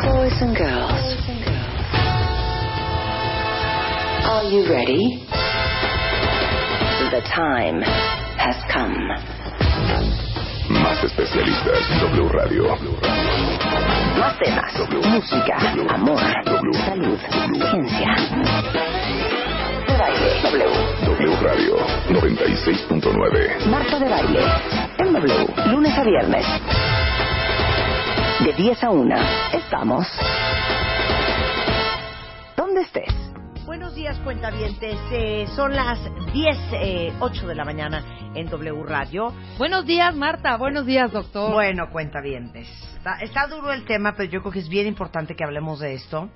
boys and girls, are you ready? The time has come. Más especialistas, W Radio. Más temas, música, amor, salud, ciencia. De baile, W. W Radio 96.9. Marta de baile, en W, lunes a viernes. De 10 a 1, estamos. ¿Dónde estés? Buenos días, cuentavientes. Eh, son las 10, eh, 8 de la mañana en W Radio. Buenos días, Marta. Buenos días, doctor. Bueno, cuentavientes. Está, está duro el tema, pero yo creo que es bien importante que hablemos de esto,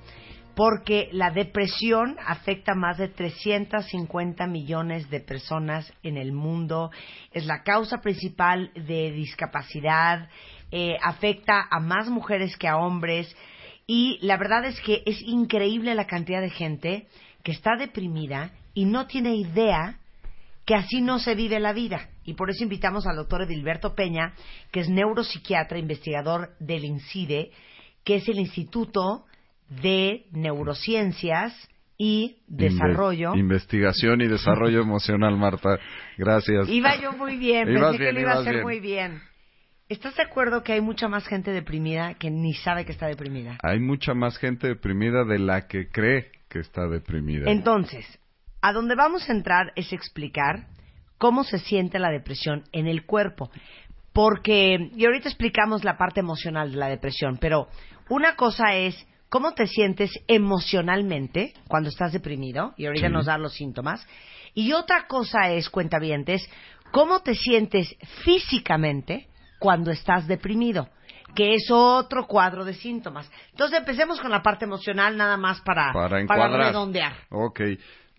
porque la depresión afecta a más de 350 millones de personas en el mundo. Es la causa principal de discapacidad, eh, afecta a más mujeres que a hombres. Y la verdad es que es increíble la cantidad de gente que está deprimida y no tiene idea que así no se vive la vida. Y por eso invitamos al doctor Edilberto Peña, que es neuropsiquiatra, investigador del INCIDE, que es el Instituto de Neurociencias y Desarrollo. Inve- investigación y desarrollo emocional, Marta. Gracias. Iba yo muy bien, Ibas pensé que lo iba a hacer bien. muy bien. ¿Estás de acuerdo que hay mucha más gente deprimida que ni sabe que está deprimida? Hay mucha más gente deprimida de la que cree que está deprimida. Entonces, a donde vamos a entrar es explicar cómo se siente la depresión en el cuerpo. Porque, y ahorita explicamos la parte emocional de la depresión, pero una cosa es cómo te sientes emocionalmente cuando estás deprimido, y ahorita Sí. nos da los síntomas, y otra cosa es, cuentavientes, cómo te sientes físicamente cuando estás deprimido, que es otro cuadro de síntomas. Entonces empecemos con la parte emocional nada más para, para redondear. Ok.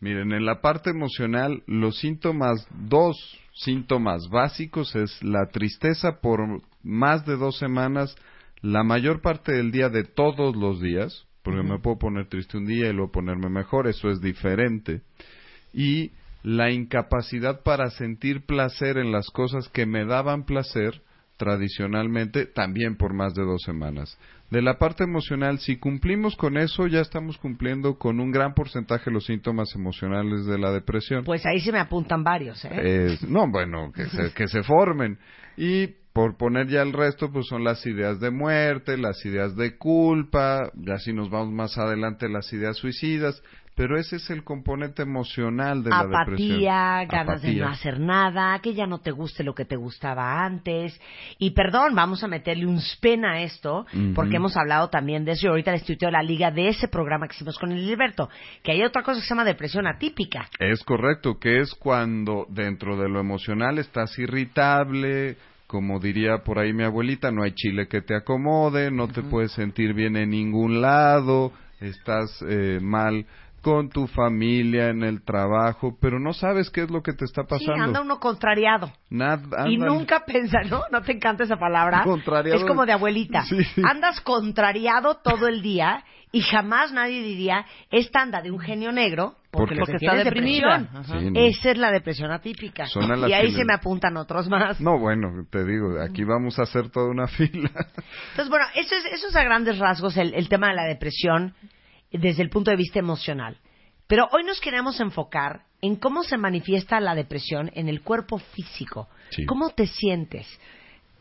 Miren, en la parte emocional, los síntomas, dos síntomas básicos es la tristeza por más de dos semanas, la mayor parte del día de todos los días, porque me puedo poner triste un día y luego ponerme mejor, eso es diferente. Y la incapacidad para sentir placer en las cosas que me daban placer tradicionalmente también por más de dos semanas. De la parte emocional, si cumplimos con eso, ya estamos cumpliendo con un gran porcentaje de los síntomas emocionales de la depresión. Pues ahí se me apuntan varios, ¿eh? No, bueno, que se, que se formen. Y por poner ya el resto, pues son las ideas de muerte, las ideas de culpa, ya si nos vamos más adelante, las ideas suicidas, pero ese es el componente emocional de la depresión. Apatía, ganas de Apatía. no hacer nada, que ya no te guste lo que te gustaba antes. Y perdón, vamos a meterle un spin a esto, porque hemos hablado también de eso. Y ahorita les tuiteo la liga de ese programa que hicimos con el Gilberto, que hay otra cosa que se llama depresión atípica. Es correcto, que es cuando dentro de lo emocional estás irritable, como diría por ahí mi abuelita, no hay chile que te acomode, no te puedes sentir bien en ningún lado, estás eh, mal con tu familia, en el trabajo, pero no sabes qué es lo que te está Sí, pasando. anda uno contrariado. Nada, Y nunca pensa, ¿no? ¿No te encanta esa palabra? Contrariado. Es como de abuelita. Sí, sí. Andas contrariado todo el día y jamás nadie diría, esta anda de un genio negro porque, Porque- lo que está depresión. Sí, no. Esa es la depresión atípica. Son a las Y ahí se me apuntan otros más. No, bueno, te digo, aquí vamos a hacer toda una fila. Entonces, bueno, eso es, eso es a grandes rasgos el, el tema de la depresión desde el punto de vista emocional. Pero hoy nos queremos enfocar en cómo se manifiesta la depresión en el cuerpo físico. Sí. ¿Cómo te sientes?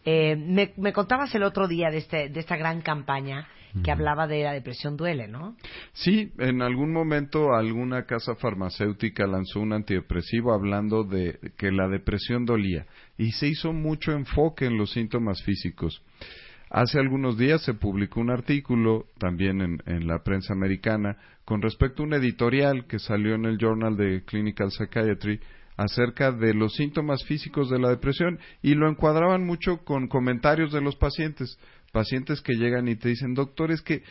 Eh, me, me contabas el otro día de, este, de esta gran campaña que hablaba de la depresión duele, ¿no? Sí, en algún momento alguna casa farmacéutica lanzó un antidepresivo hablando de que la depresión dolía y se hizo mucho enfoque en los síntomas físicos. Hace algunos días se publicó un artículo también en, la prensa americana con respecto a un editorial que salió en el Journal de Clinical Psychiatry acerca de los síntomas físicos de la depresión y lo encuadraban mucho con comentarios de los pacientes, pacientes que llegan y te dicen, doctor, es que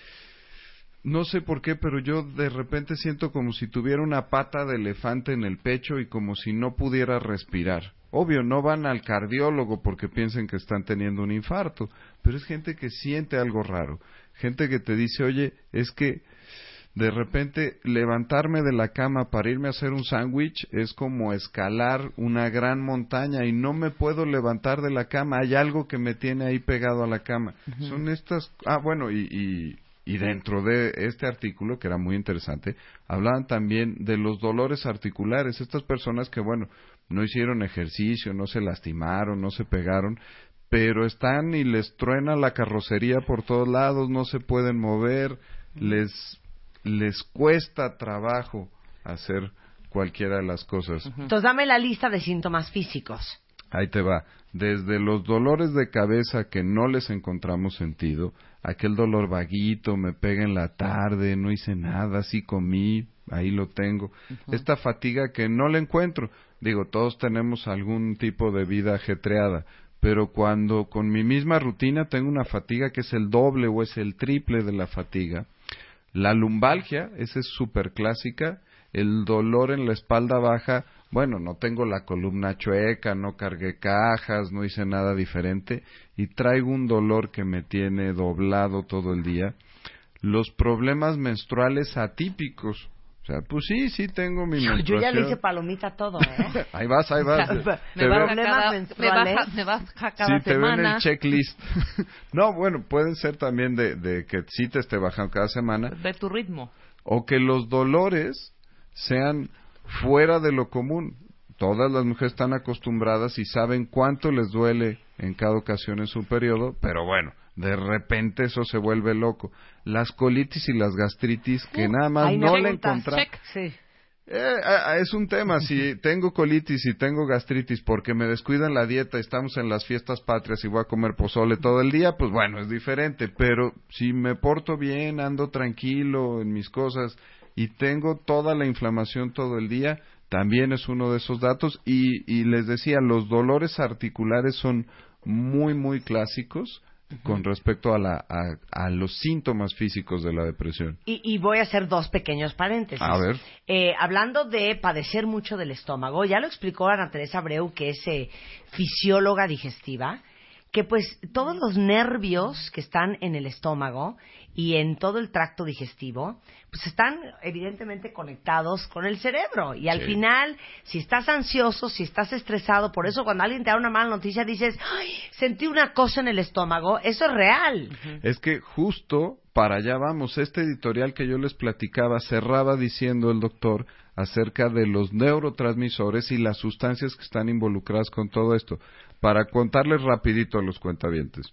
no sé por qué, pero yo de repente siento como si tuviera una pata de elefante en el pecho y como si no pudiera respirar. Obvio, no van al cardiólogo porque piensen que están teniendo un infarto, pero es gente que siente algo raro, gente que te dice, oye, es que de repente levantarme de la cama para irme a hacer un sándwich es como escalar una gran montaña y no me puedo levantar de la cama, hay algo que me tiene ahí pegado a la cama. Son estas, ah, bueno, y, y, y dentro de este artículo, que era muy interesante, hablaban también de los dolores articulares, estas personas que, bueno, no hicieron ejercicio, no se lastimaron, no se pegaron, pero están y les truena la carrocería por todos lados, no se pueden mover, les les cuesta trabajo hacer cualquiera de las cosas. Entonces dame la lista de síntomas físicos. Ahí te va. Desde los dolores de cabeza que no les encontramos sentido, aquel dolor vaguito, me pega en la tarde, no hice nada, sí comí, ahí lo tengo. Esta fatiga que no le encuentro. Digo, todos tenemos algún tipo de vida ajetreada, pero cuando con mi misma rutina tengo una fatiga que es el doble o es el triple de la fatiga, la lumbalgia, esa es súper clásica. El dolor en la espalda baja, bueno, no tengo la columna chueca, no cargué cajas, no hice nada diferente y traigo un dolor que me tiene doblado todo el día. Los problemas menstruales atípicos, o sea, pues sí, sí tengo mi menstruación. Yo ya le hice palomita todo, ¿eh? ahí vas, ahí vas. me, baja cada, me, baja, me baja cada sí, te semana. ven el checklist. no, bueno, pueden ser también de, de que sí te esté bajando cada semana. De tu ritmo. O que los dolores sean fuera de lo común. Todas las mujeres están acostumbradas y saben cuánto les duele en cada ocasión en su periodo, pero bueno, de repente eso se vuelve loco. Las colitis y las gastritis que nada más Ahí no le encontramos. Sí. Eh, eh, es un tema, si tengo colitis y tengo gastritis porque me descuidan la dieta, estamos en las fiestas patrias y voy a comer pozole todo el día, pues bueno, es diferente, pero si me porto bien, ando tranquilo en mis cosas y tengo toda la inflamación todo el día, también es uno de esos datos y, y les decía, los dolores articulares son muy, muy clásicos con respecto a, la, a, a, los síntomas físicos de la depresión. Y, y, voy a hacer dos pequeños paréntesis. A ver. Eh, hablando de padecer mucho del estómago, ya lo explicó Ana Teresa Abreu, que es eh, fisióloga digestiva, que pues todos los nervios que están en el estómago y en todo el tracto digestivo, pues están evidentemente conectados con el cerebro. Y al Sí. final, si estás ansioso, si estás estresado, por eso cuando alguien te da una mala noticia dices, ay, sentí una cosa en el estómago, eso es real. Es que justo para allá vamos. Este editorial que yo les platicaba cerraba diciendo el doctor acerca de los neurotransmisores y las sustancias que están involucradas con todo esto. Para contarles rapidito a los cuentavientes.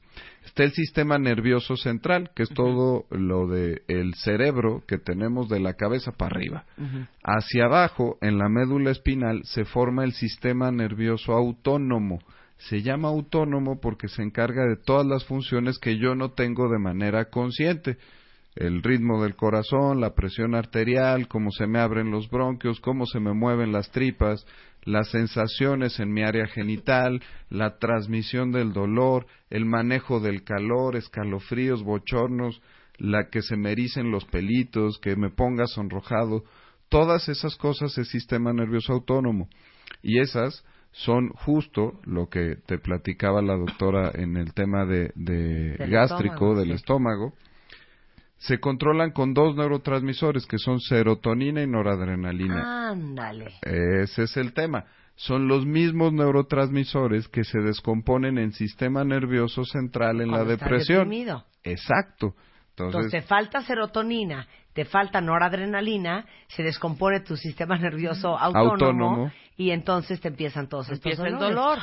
Está el sistema nervioso central, que es todo lo de el cerebro que tenemos de la cabeza para arriba. Hacia abajo, en la médula espinal, se forma el sistema nervioso autónomo. Se llama autónomo porque se encarga de todas las funciones que yo no tengo de manera consciente. El ritmo del corazón, la presión arterial, cómo se me abren los bronquios, cómo se me mueven las tripas, las sensaciones en mi área genital, la transmisión del dolor, el manejo del calor, escalofríos, bochornos, la que se me ericen los pelitos, que me ponga sonrojado, todas esas cosas es sistema nervioso autónomo. Y esas son justo lo que te platicaba la doctora en el tema de, de Del gástrico, estómago, del sí. estómago. Se controlan con dos neurotransmisores que son serotonina y noradrenalina. Ándale. Ese es el tema. Son los mismos neurotransmisores que se descomponen en sistema nervioso central en la Cuando depresión. deprimido. Exacto. Entonces, Entonces, te falta serotonina, te falta noradrenalina, se descompone tu sistema nervioso autónomo, Autónomo. y entonces te empiezan todos estos Empieza el dolores. dolor.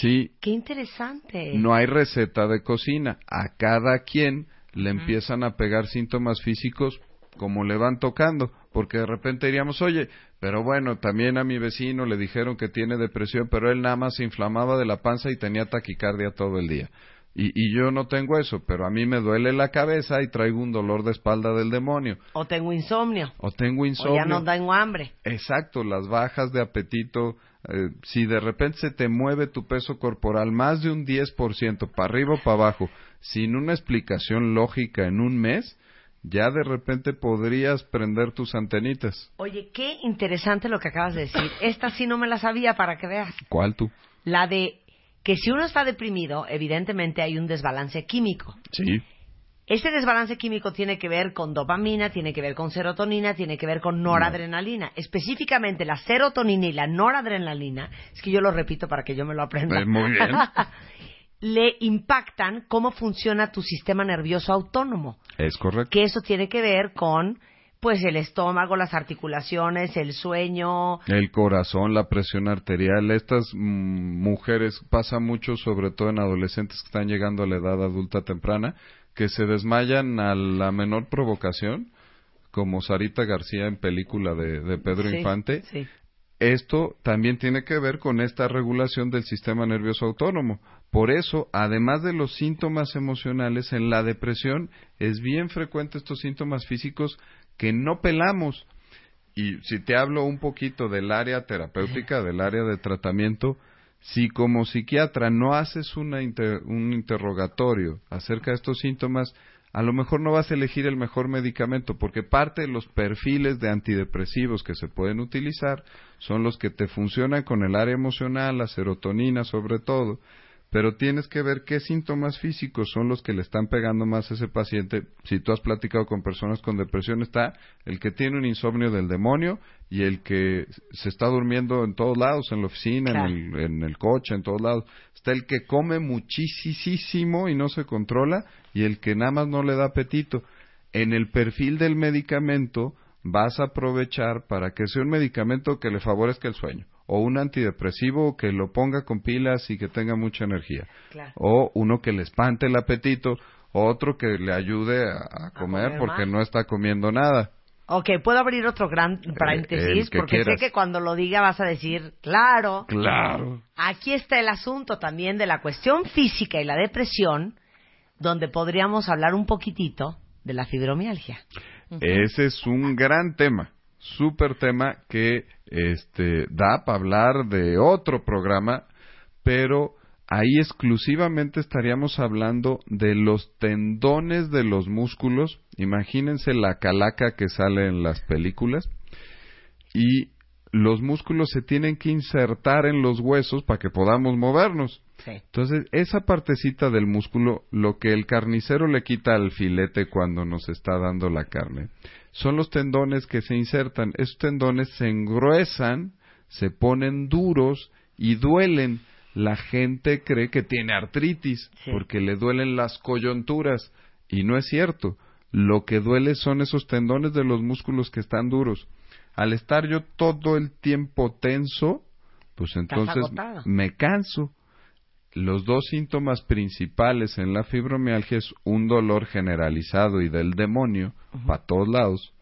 Sí, Qué interesante. no hay receta de cocina. A cada quien le empiezan a pegar síntomas físicos como le van tocando, porque de repente diríamos, oye, pero bueno, también a mi vecino le dijeron que tiene depresión, pero él nada más se inflamaba de la panza y tenía taquicardia todo el día. Y, y yo no tengo eso, pero a mí me duele la cabeza y traigo un dolor de espalda del demonio. O tengo insomnio. O tengo O insomnio. ya no tengo hambre. Exacto, las bajas de apetito. eh, si de repente se te mueve tu peso corporal más de un 10% para arriba o para abajo, sin una explicación lógica en un mes, ya de repente podrías prender tus antenitas. Oye, qué interesante lo que acabas de decir. Esta sí no me la sabía para que veas. ¿Cuál tú? La de que si uno está deprimido, evidentemente hay un desbalance químico. Sí. Ese desbalance químico tiene que ver con dopamina, tiene que ver con serotonina, tiene que ver con noradrenalina. Específicamente la serotonina y la noradrenalina, es que yo lo repito para que yo me lo aprenda. Eh, muy bien. le impactan cómo funciona tu sistema nervioso autónomo. Es correcto. Que eso tiene que ver con pues el estómago, las articulaciones, el sueño, El corazón, la presión arterial, estas mm, mujeres pasa mucho, sobre todo en adolescentes que están llegando a la edad adulta temprana, que se desmayan a la menor provocación, como Sarita García en película de, de Pedro Sí, Infante. sí. Esto también tiene que ver con esta regulación del sistema nervioso autónomo. Por eso, además de los síntomas emocionales, en la depresión es bien frecuente estos síntomas físicos que no pelamos. Y si te hablo un poquito del área terapéutica, del área de tratamiento, si como psiquiatra no haces una inter- un interrogatorio acerca de estos síntomas, a lo mejor no vas a elegir el mejor medicamento, porque parte de los perfiles de antidepresivos que se pueden utilizar son los que te funcionan con el área emocional, la serotonina sobre todo, pero tienes que ver qué síntomas físicos son los que le están pegando más a ese paciente. Si tú has platicado con personas con depresión, está el que tiene un insomnio del demonio y el que se está durmiendo en todos lados, en la oficina, Claro. en, el, en el coche, en todos lados. Está el que come muchísimo y no se controla y el que nada más no le da apetito. En el perfil del medicamento vas a aprovechar para que sea un medicamento que le favorezca el sueño o un antidepresivo que lo ponga con pilas y que tenga mucha energía Claro. o uno que le espante el apetito o otro que le ayude a, a comer comer porque no está comiendo nada. Ok, puedo abrir otro gran paréntesis que porque quieras. sé que cuando lo diga vas a decir, claro, Claro. aquí está el asunto también de la cuestión física y la depresión, donde podríamos hablar un poquitito de la fibromialgia. Ese es un gran tema, súper tema que este da para hablar de otro programa, pero ahí exclusivamente estaríamos hablando de los tendones de los músculos. Imagínense la calaca que sale en las películas y los músculos se tienen que insertar en los huesos para que podamos movernos. Sí. Entonces, esa partecita del músculo, lo que el carnicero le quita al filete cuando nos está dando la carne, son los tendones que se insertan. Esos tendones se engruesan, se ponen duros y duelen. La gente cree que tiene artritis Sí. porque le duelen las coyunturas y no es cierto. Lo que duele son esos tendones de los músculos que están duros. Al estar yo todo el tiempo tenso, pues entonces me canso. Los dos síntomas principales en la fibromialgia es un dolor generalizado y del demonio para todos lados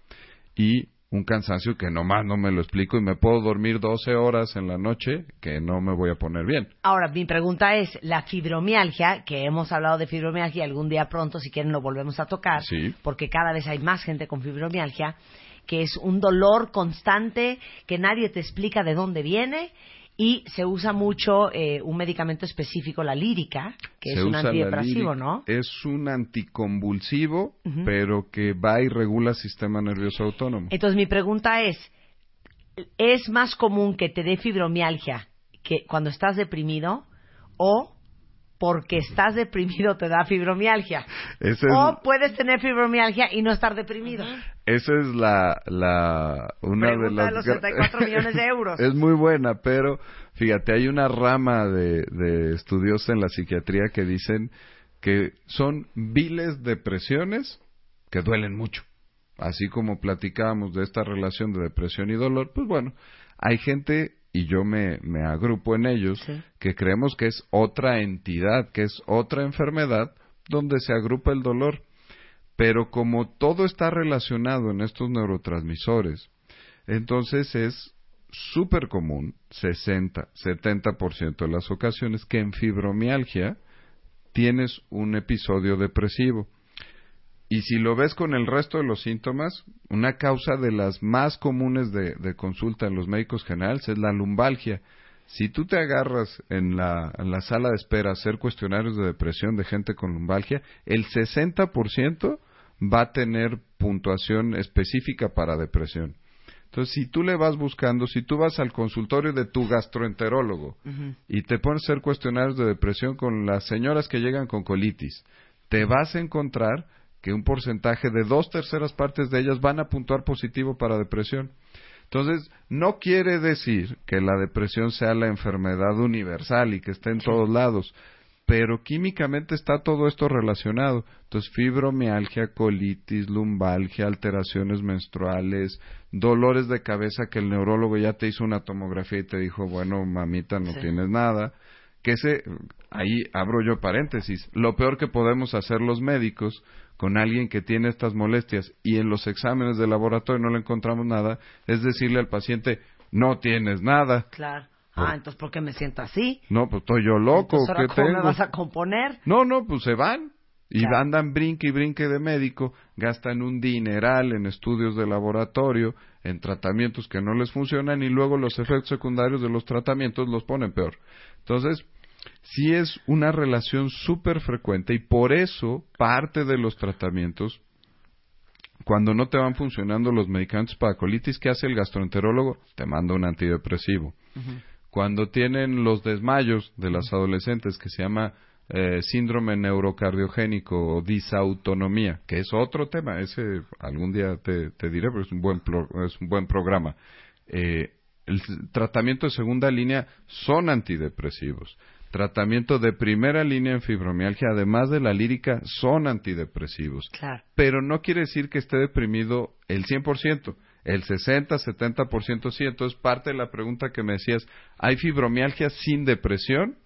y un cansancio que nomás no me lo explico y me puedo dormir 12 horas en la noche que no me voy a poner bien. Ahora, mi pregunta es, la fibromialgia, que hemos hablado de fibromialgia algún día pronto, si quieren lo volvemos a tocar, Sí. porque cada vez hay más gente con fibromialgia, que es un dolor constante que nadie te explica de dónde viene y se usa mucho eh, un medicamento específico, la lírica, que Se es un antidepresivo. ¿no? Es un anticonvulsivo, pero que va y regula el sistema nervioso autónomo. Entonces mi pregunta es, ¿es más común que te dé fibromialgia que cuando estás deprimido o porque estás deprimido te da fibromialgia? Es, O puedes tener fibromialgia y no estar deprimido. esa es la, la una de las de los gra- 64 millones de euros. es muy buena, pero fíjate, hay una rama de, de estudios en la psiquiatría que dicen que son viles depresiones que duelen mucho. así como platicábamos de esta relación de depresión y dolor, pues bueno, hay gente, y yo me, me agrupo en ellos, que creemos que es otra entidad, que es otra enfermedad donde se agrupa el dolor. Pero como todo está relacionado en estos neurotransmisores, entonces es súper común, 60, 70% de las ocasiones, que en fibromialgia tienes un episodio depresivo. Y si lo ves con el resto de los síntomas, una causa de las más comunes de, consulta en los médicos generales es la lumbalgia. Si tú te agarras en la, en la, sala de espera a hacer cuestionarios de depresión de gente con lumbalgia, el 60% va a tener puntuación específica para depresión. Entonces, si tú le vas buscando, si tú vas al consultorio de tu gastroenterólogo y te pones a hacer cuestionarios de depresión con las señoras que llegan con colitis, te vas a encontrar que un porcentaje de dos terceras partes de ellas van a puntuar positivo para depresión. Entonces, no quiere decir que la depresión sea la enfermedad universal y que esté en todos lados pero químicamente está todo esto relacionado. Entonces, fibromialgia, colitis, lumbalgia, alteraciones menstruales, dolores de cabeza que el neurólogo ya te hizo una tomografía y te dijo, bueno, mamita, no tienes nada. Que ese, ahí abro yo paréntesis, lo peor que podemos hacer los médicos con alguien que tiene estas molestias y en los exámenes de laboratorio no le encontramos nada, es decirle al paciente, no tienes nada. Claro. Ah, entonces ¿por qué me siento así? No, pues estoy yo loco. Entonces, ¿qué ¿cómo me vas a componer? No, no, pues se van. Y andan brinque y brinque de médico, gastan un dineral en estudios de laboratorio, en tratamientos que no les funcionan y luego los efectos secundarios de los tratamientos los ponen peor. Entonces, sí es una relación súper frecuente y por eso parte de los tratamientos, cuando no te van funcionando los medicamentos para colitis, ¿qué hace el gastroenterólogo? Te manda un antidepresivo cuando tienen los desmayos de las adolescentes que se llama eh, síndrome neurocardiogénico o disautonomía, que es otro tema, ese algún día te, diré, pero es un buen, es un buen programa. Eh, el tratamiento de segunda línea son antidepresivos. Tratamiento de primera línea en fibromialgia, además de la lírica, son antidepresivos. Claro. Pero no quiere decir que esté deprimido el 100% el 60, 70% sí. Entonces, parte de la pregunta que me decías, ¿hay fibromialgia sin depresión?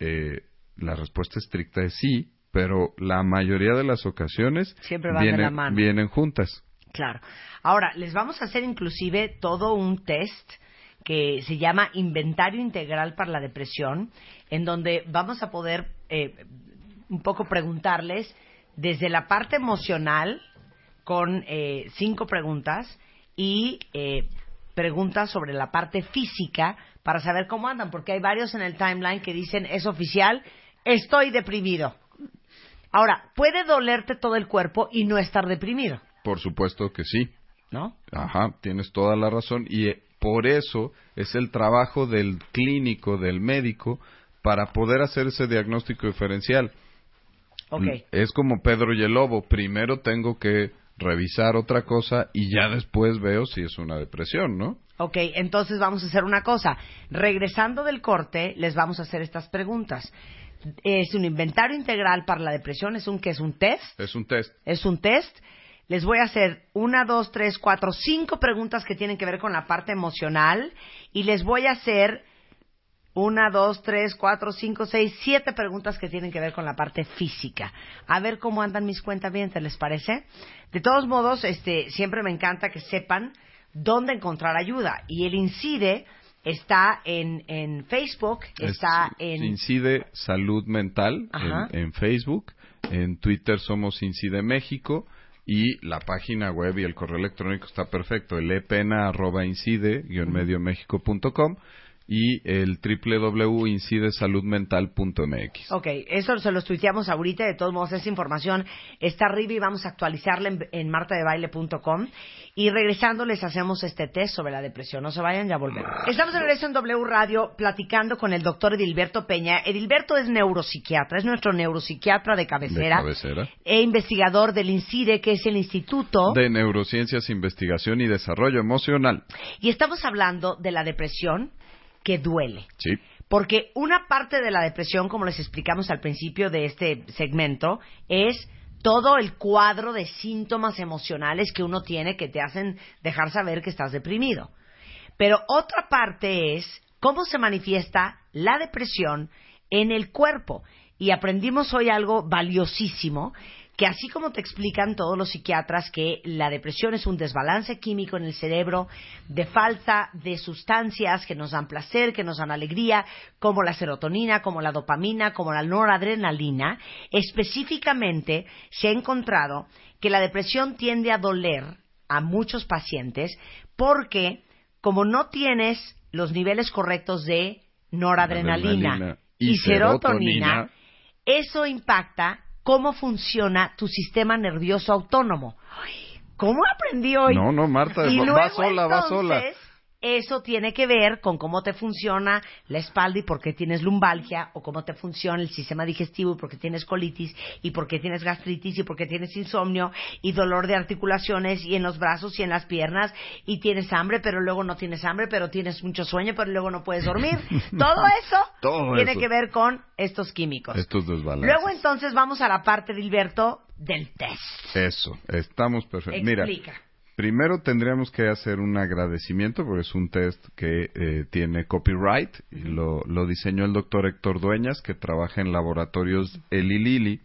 eh, la respuesta estricta es sí, pero la mayoría de las ocasiones Siempre van vienen, de la mano. vienen juntas. Claro. Ahora, les vamos a hacer inclusive todo un test que se llama Inventario Integral para la Depresión, en donde vamos a poder eh, un poco preguntarles desde la parte emocional, con eh, cinco preguntas, y eh, preguntas sobre la parte física para saber cómo andan, porque hay varios en el timeline que dicen, es oficial, estoy deprimido. Ahora, puede dolerte todo el cuerpo y no estar deprimido. Por supuesto que sí. ¿No? Ajá, tienes toda la razón y por eso es el trabajo del clínico, del médico, para poder hacer ese diagnóstico diferencial. Okay. Es como Pedro y el Lobo. Primero tengo que revisar otra cosa y ya después veo si es una depresión, ¿no? Ok, entonces vamos a hacer una cosa. Regresando del corte, les vamos a hacer estas preguntas. Es un inventario integral para la depresión, es un que es un test. Es un test. Es un test. Les voy a hacer una, dos, tres, cuatro, cinco preguntas que tienen que ver con la parte emocional y les voy a hacer una, dos, tres, cuatro, cinco, seis, siete preguntas que tienen que ver con la parte física. A ver cómo andan mis cuentas bien, ¿te les parece? De todos modos, este, siempre me encanta que sepan dónde encontrar ayuda. Y el INCIDE está en, en Facebook, está en... Incide Salud Mental en, en, Facebook, en Twitter somos Incide México y la página web y el correo electrónico está perfecto, el epena arroba incide y el www.incidesaludmental.mx. Ok, eso se los tuiteamos ahorita, de todos modos esa información está arriba y vamos a actualizarla en, en martadebaile.com y regresando les hacemos este test sobre la depresión, no se vayan, ya volvemos. Estamos de regreso en W Radio platicando con el doctor Edilberto Peña. Edilberto es neuropsiquiatra, es nuestro neuropsiquiatra de cabecera, de cabecera. e investigador del INCIDE, que es el Instituto de Neurociencias, Investigación y Desarrollo Emocional. Y estamos hablando de la depresión, que duele. Sí. Porque una parte de la depresión, como les explicamos al principio de este segmento, es todo el cuadro de síntomas emocionales que uno tiene que te hacen dejar saber que estás deprimido. Pero otra parte es cómo se manifiesta la depresión en el cuerpo. Y aprendimos hoy algo valiosísimo, que así como te explican todos los psiquiatras que la depresión es un desbalance químico en el cerebro de falta de sustancias que nos dan placer, que nos dan alegría, como la serotonina, como la dopamina, como la noradrenalina, específicamente se ha encontrado que la depresión tiende a doler a muchos pacientes porque como no tienes los niveles correctos de noradrenalina Adrenalina y, y serotonina, serotonina. eso impacta cómo funciona tu sistema nervioso autónomo. Ay, ¿Cómo aprendí hoy? No, no, Marta, y va- luego, va sola, va entonces, sola. Eso tiene que ver con cómo te funciona la espalda y por qué tienes lumbalgia, o cómo te funciona el sistema digestivo y por qué tienes colitis, y por qué tienes gastritis, y por qué tienes insomnio, y dolor de articulaciones, y en los brazos y en las piernas, y tienes hambre, pero luego no tienes hambre, pero tienes mucho sueño, pero luego no puedes dormir. Todo eso Todo tiene eso. que ver con estos químicos. Estos desbalances. Luego entonces vamos a la parte, Dilberto, del test. Eso, estamos perfectos. Mira, Explica. Primero tendríamos que hacer un agradecimiento porque es un test que eh, tiene copyright y lo, lo diseñó el doctor Héctor Dueñas que trabaja en laboratorios Eli Lilly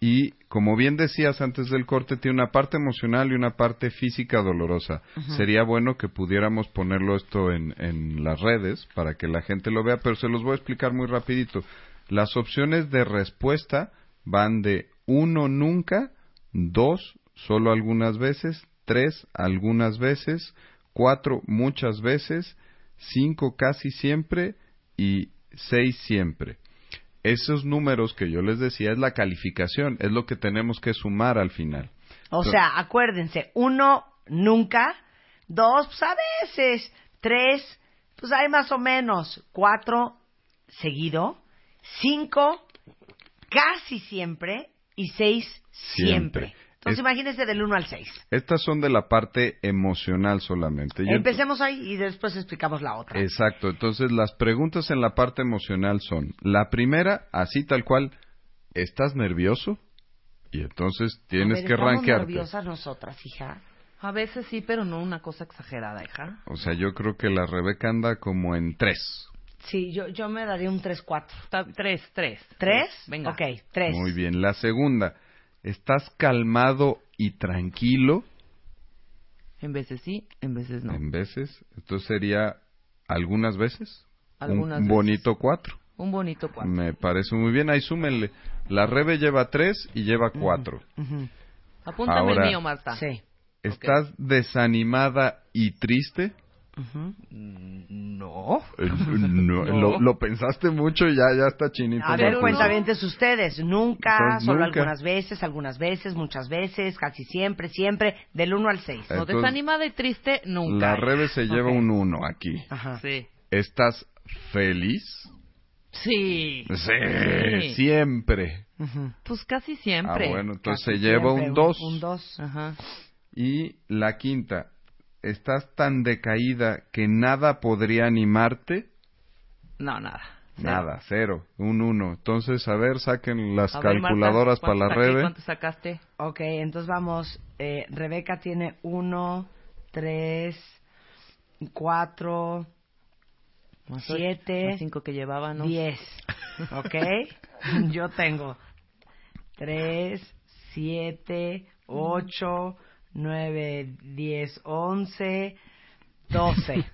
y como bien decías antes del corte tiene una parte emocional y una parte física dolorosa. Sería bueno que pudiéramos ponerlo esto en, en las redes para que la gente lo vea, pero se los voy a explicar muy rapidito. Las opciones de respuesta van de uno nunca, dos solo algunas veces, tres algunas veces, cuatro muchas veces, cinco casi siempre y seis siempre. Esos números que yo les decía es la calificación, es lo que tenemos que sumar al final. O sea, acuérdense, uno, nunca, dos, pues a veces, tres, pues hay más o menos, cuatro, seguido, cinco, casi siempre, y seis, siempre. Siempre. Entonces Es- imagínense del uno al seis. Estas son de la parte emocional solamente. Yo Empecemos ahí y después explicamos la otra. Exacto, entonces las preguntas en la parte emocional son, la primera, así tal cual, ¿estás nervioso? Y entonces tienes ver, que rankearte. nerviosas nosotras, hija. A veces sí, pero no una cosa exagerada, hija. O sea, yo creo que la Rebeca anda como en tres. Sí, yo, yo me daría un tres, cuatro. Está- tres, tres. ¿Tres? Venga. Ok, tres. Muy bien. La segunda, ¿estás calmado y tranquilo? En veces sí, en veces no. En veces. Entonces sería algunas veces. Algunas un veces. bonito cuatro. Un bonito cuadro. Me parece muy bien. Ahí súmenle. La Rebe lleva tres y lleva cuatro. Ujú. Apúntame Ahora- el mío, Marta. Sí. ¿Estás desanimada y triste? Ujú. No. Eh, no, Lo, lo pensaste mucho y ya, ya está chinito. A ver, cuentavientes ustedes. Nunca, Entonces, solo nunca. algunas veces, algunas veces, muchas veces, casi siempre, siempre, del 1 al 6. No, desanimada y triste, nunca. La Rebe se lleva Ok. un uno aquí. Ajá. Sí. ¿Estás feliz? Sí. Sí, siempre. Ujú. Pues casi siempre. Ah, bueno, entonces Casi se lleva siempre, un 2. Un 2. Ajá. Y la quinta, ¿estás tan decaída que nada podría animarte? No, nada. Cero. Nada, cero, un 1. Entonces, a ver, saquen las A ver, Marta, calculadoras para la. Rebe. ¿Cuánto sacaste? Ok, entonces vamos. Eh, Rebeca tiene 1, 3, 4, Más ocho, Siete, más cinco que llevaba, ¿no? 10. ¿Ok? Yo tengo 3, 7, 8, 9, 10, 11, 12.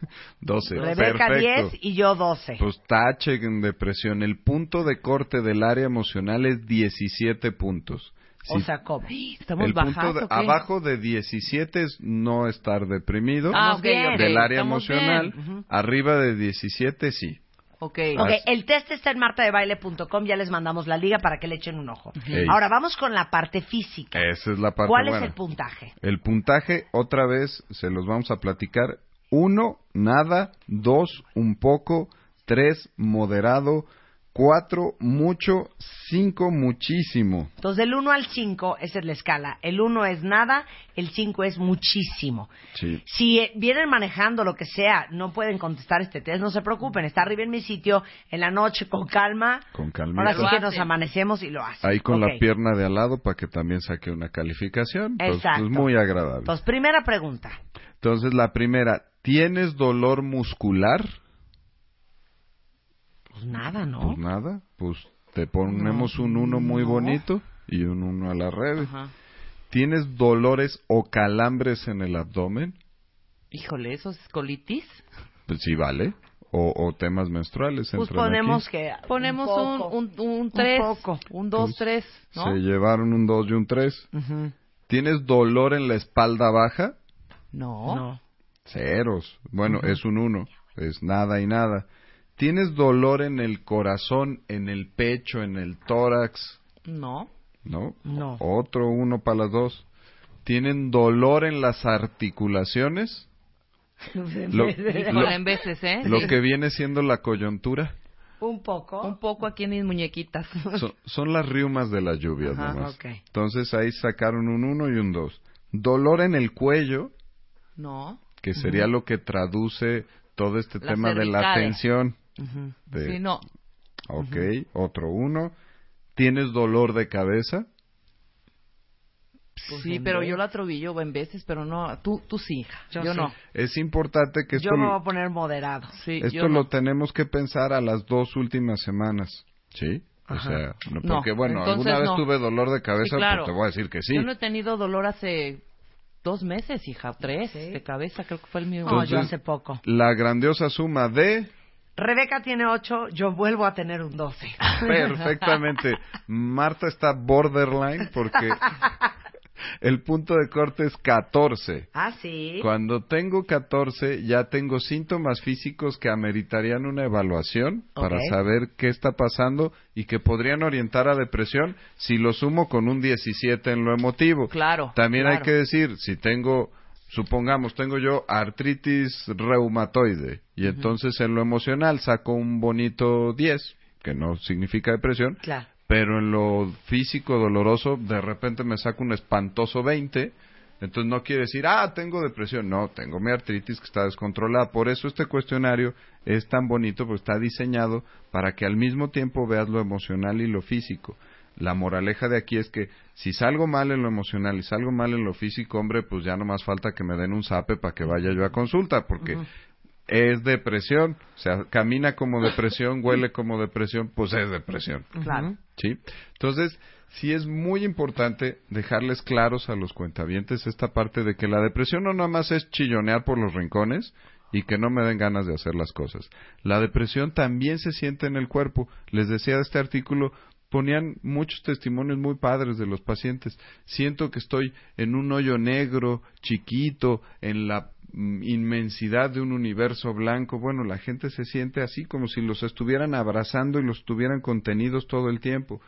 12. Rebeca Perfecto. 10 y yo 12. Pues tache en depresión. El punto de corte del área emocional es 17 puntos. o sea, ¿cómo? Estamos el bajas, punto de- abajo de 17 es no estar deprimido. Ah, ok, bien. ok. del área estamos emocional. bien. Arriba de 17 sí. Ok. Ok, Así. el test está en martadebaile.com, ya les mandamos la liga para que le echen un ojo. Ahora vamos con la parte física. Esa es la parte ¿Cuál buena. es el puntaje? El puntaje, otra vez, se los vamos a platicar. Uno, nada. Dos, un poco. Tres, moderado. 4 mucho, 5 muchísimo. Entonces, del 1 al 5, esa es la escala. El 1 es nada, el 5 es muchísimo. Sí. Si eh, vienen manejando lo que sea, no pueden contestar este test, no se preocupen. Está arriba en mi sitio, en la noche, con calma. Con calma. Ahora sí que nos amanecemos y lo hacen. Ahí con la pierna de al lado para que también saque una calificación. Pues, Exacto. Es muy agradable. Entonces, primera pregunta. Entonces, la primera, ¿tienes dolor muscular? Pues nada, ¿no? Pues nada, pues te ponemos un uno muy no. bonito y un uno a la red. Ajá. ¿Tienes dolores o calambres en el abdomen? Híjole, ¿eso es colitis? Pues sí, vale. O, o temas menstruales. Pues ponemos aquí. que. Ponemos un un, poco. un, un 3, poco. un 2, 3, ¿no? Se llevaron un 2 y un 3. Ujú. ¿Tienes dolor en la espalda baja? No. No. Ceros. Bueno, es un 1. Es nada y nada. ¿Tienes dolor en el corazón, en el pecho, en el tórax? No. ¿No? No. Otro uno para las dos. ¿Tienen dolor en las articulaciones? Lo, lo- en veces, ¿eh? lo que viene siendo la coyuntura. Un poco. Un poco aquí en mis muñequitas. Son, son las riumas de las lluvias Ajá, nomás. ok. Entonces ahí sacaron un 1 y un 2. Dolor en el cuello, No. que sería lo que traduce todo este tema de la cervicales. De, Sí, no. Ok, otro uno. ¿Tienes dolor de cabeza? Pues sí, pero vez. yo la trovillo en veces, pero no. Tú, tú sí, hija. Yo Yo, sí. no. Es importante que esto, Yo me voy a poner moderado. Sí, esto yo lo no. tenemos que pensar a las dos últimas semanas. ¿Sí? O Ajá. sea, no- No, porque bueno, entonces alguna vez no. tuve dolor de cabeza, Sí, claro. pues te voy a decir que sí. Yo no he tenido dolor hace dos meses, hija. Tres Sí. de cabeza, creo que fue el mío. No, yo hace poco. La grandiosa suma de... Rebeca tiene 8, yo vuelvo a tener un 12. Perfectamente. Marta está borderline porque el punto de corte es 14. ah, sí. Cuando tengo 14 ya tengo síntomas físicos que ameritarían una evaluación para saber qué está pasando y que podrían orientar a depresión si lo sumo con un 17 en lo emotivo. Claro. También hay que decir, si tengo, supongamos, tengo yo artritis reumatoide y entonces en lo emocional saco un bonito 10, que no significa depresión, Claro. pero en lo físico doloroso de repente me saco un espantoso 20, entonces no quiere decir, ah, tengo depresión, no, tengo mi artritis que está descontrolada. Por eso este cuestionario es tan bonito, porque está diseñado para que al mismo tiempo veas lo emocional y lo físico. La moraleja de aquí es que si salgo mal en lo emocional y salgo mal en lo físico, hombre, pues ya no más falta que me den un zape para que vaya yo a consulta, porque es depresión, o sea, camina como depresión, huele como depresión, pues es depresión. Claro. ¿sí? Entonces, sí es muy importante dejarles claros a los cuentavientes esta parte de que la depresión no nada más es chillonear por los rincones y que no me den ganas de hacer las cosas. La depresión también se siente en el cuerpo. Les decía de este artículo, ponían muchos testimonios muy padres de los pacientes. Siento que estoy en un hoyo negro, chiquito, en la mm, inmensidad de un universo blanco. Bueno, la gente se siente así como si los estuvieran abrazando y los tuvieran contenidos todo el tiempo.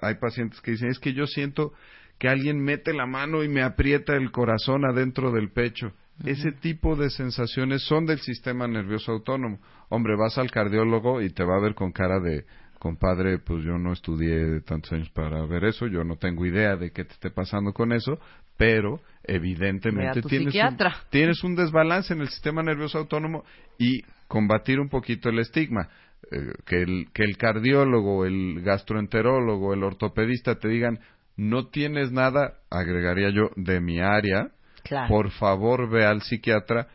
Hay pacientes que dicen, es que yo siento que alguien mete la mano y me aprieta el corazón adentro del pecho. Ese tipo de sensaciones son del sistema nervioso autónomo. Hombre, vas al cardiólogo y te va a ver con cara de, compadre, pues yo no estudié tantos años para ver eso, yo no tengo idea de qué te esté pasando con eso, pero evidentemente tienes un, psiquiatra. tienes un desbalance en el sistema nervioso autónomo y combatir un poquito el estigma. Eh, que, el, que el cardiólogo, el gastroenterólogo, el ortopedista te digan, no tienes nada, agregaría yo, de mi área, Claro. por favor ve al psiquiatra.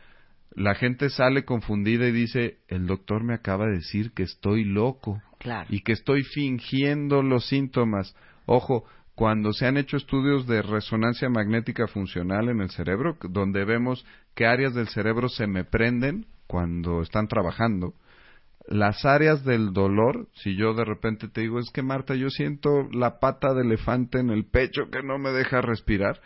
La gente sale confundida y dice, el doctor me acaba de decir que estoy loco Y que estoy fingiendo los síntomas. Ojo, cuando se han hecho estudios de resonancia magnética funcional en el cerebro, donde vemos qué áreas del cerebro se me prenden cuando están trabajando, las áreas del dolor, si yo de repente te digo, es que Marta, yo siento la pata de elefante en el pecho que no me deja respirar,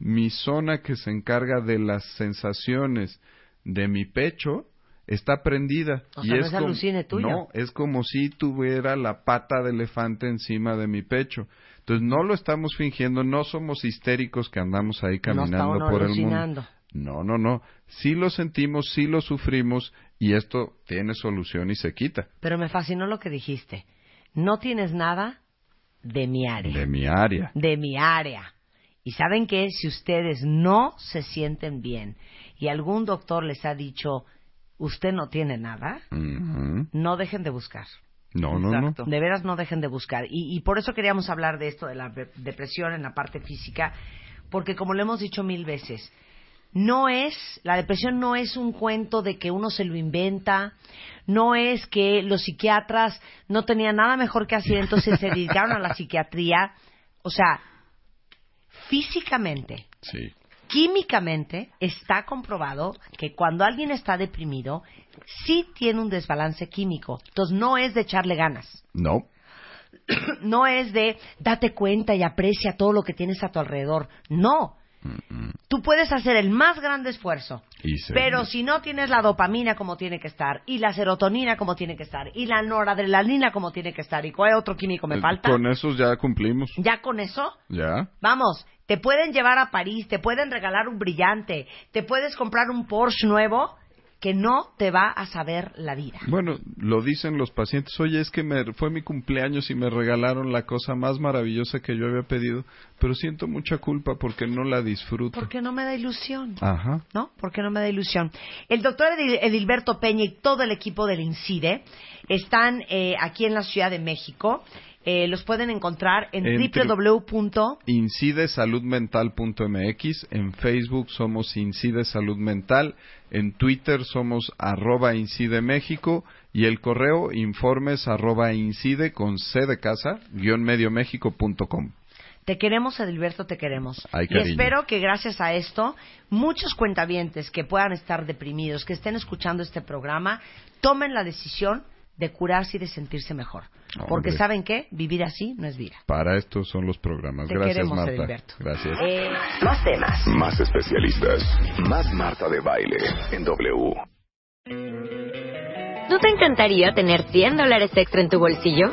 mi zona que se encarga de las sensaciones de mi pecho está prendida. O y sea, no es es como- alucine tuyo. No, es como si tuviera la pata de elefante encima de mi pecho. Entonces no lo estamos fingiendo, no somos histéricos que andamos ahí caminando por el mundo. No, no, no. Sí lo sentimos, sí lo sufrimos y esto tiene solución y se quita. Pero me fascinó lo que dijiste. No tienes nada de mi área. De mi área. de mi área. Y saben que si ustedes no se sienten bien y algún doctor les ha dicho, usted no tiene nada, no dejen de buscar. No, no, no. De veras no dejen de buscar. Y, y por eso queríamos hablar de esto, de la de- depresión en la parte física, porque como lo hemos dicho mil veces, no es, la depresión no es un cuento de que uno se lo inventa, no es que los psiquiatras no tenían nada mejor que hacer, entonces se dedicaron a la psiquiatría. O sea, físicamente, Sí. Químicamente está comprobado que cuando alguien está deprimido, sí tiene un desbalance químico. Entonces no es de echarle ganas No. no es de date cuenta y aprecia todo lo que tienes a tu alrededor. No. Tú puedes hacer el más grande esfuerzo, pero si no tienes la dopamina como tiene que estar, y la serotonina como tiene que estar, y la noradrenalina como tiene que estar, y cuál otro químico me Eh, falta, Con esos ya cumplimos. ya con eso, Ya. vamos, te pueden llevar a París, te pueden regalar un brillante, te puedes comprar un Porsche nuevo que no te va a saber la vida. Bueno, lo dicen los pacientes, oye, es que me, fue mi cumpleaños y me regalaron la cosa más maravillosa que yo había pedido, pero siento mucha culpa porque no la disfruto. Porque no me da ilusión. Ajá. ¿no? Porque no me da ilusión. El doctor Edil- Edilberto Peña y todo el equipo del INCIDE están eh, aquí en la Ciudad de México. Eh, los pueden encontrar en En tri- www. incidesaludmental.mx, en Facebook somos Incide Salud Mental, en Twitter somos arroba Incide México y el correo informes arroba incide con C de casa guion medioméxico.com. Te queremos, Edilberto, te queremos. Ay, y espero que gracias a esto, muchos cuentavientes que puedan estar deprimidos, que estén escuchando este programa, tomen la decisión de curarse y de sentirse mejor. Porque Hombre. ¿saben qué? Vivir así no es vida. Para esto son los programas. Te Gracias, queremos, Marta. Edilberto. Gracias. Eh, Más temas. Más especialistas. Más Marta de Baile en W. ¿No te encantaría tener 100 dólares extra en tu bolsillo?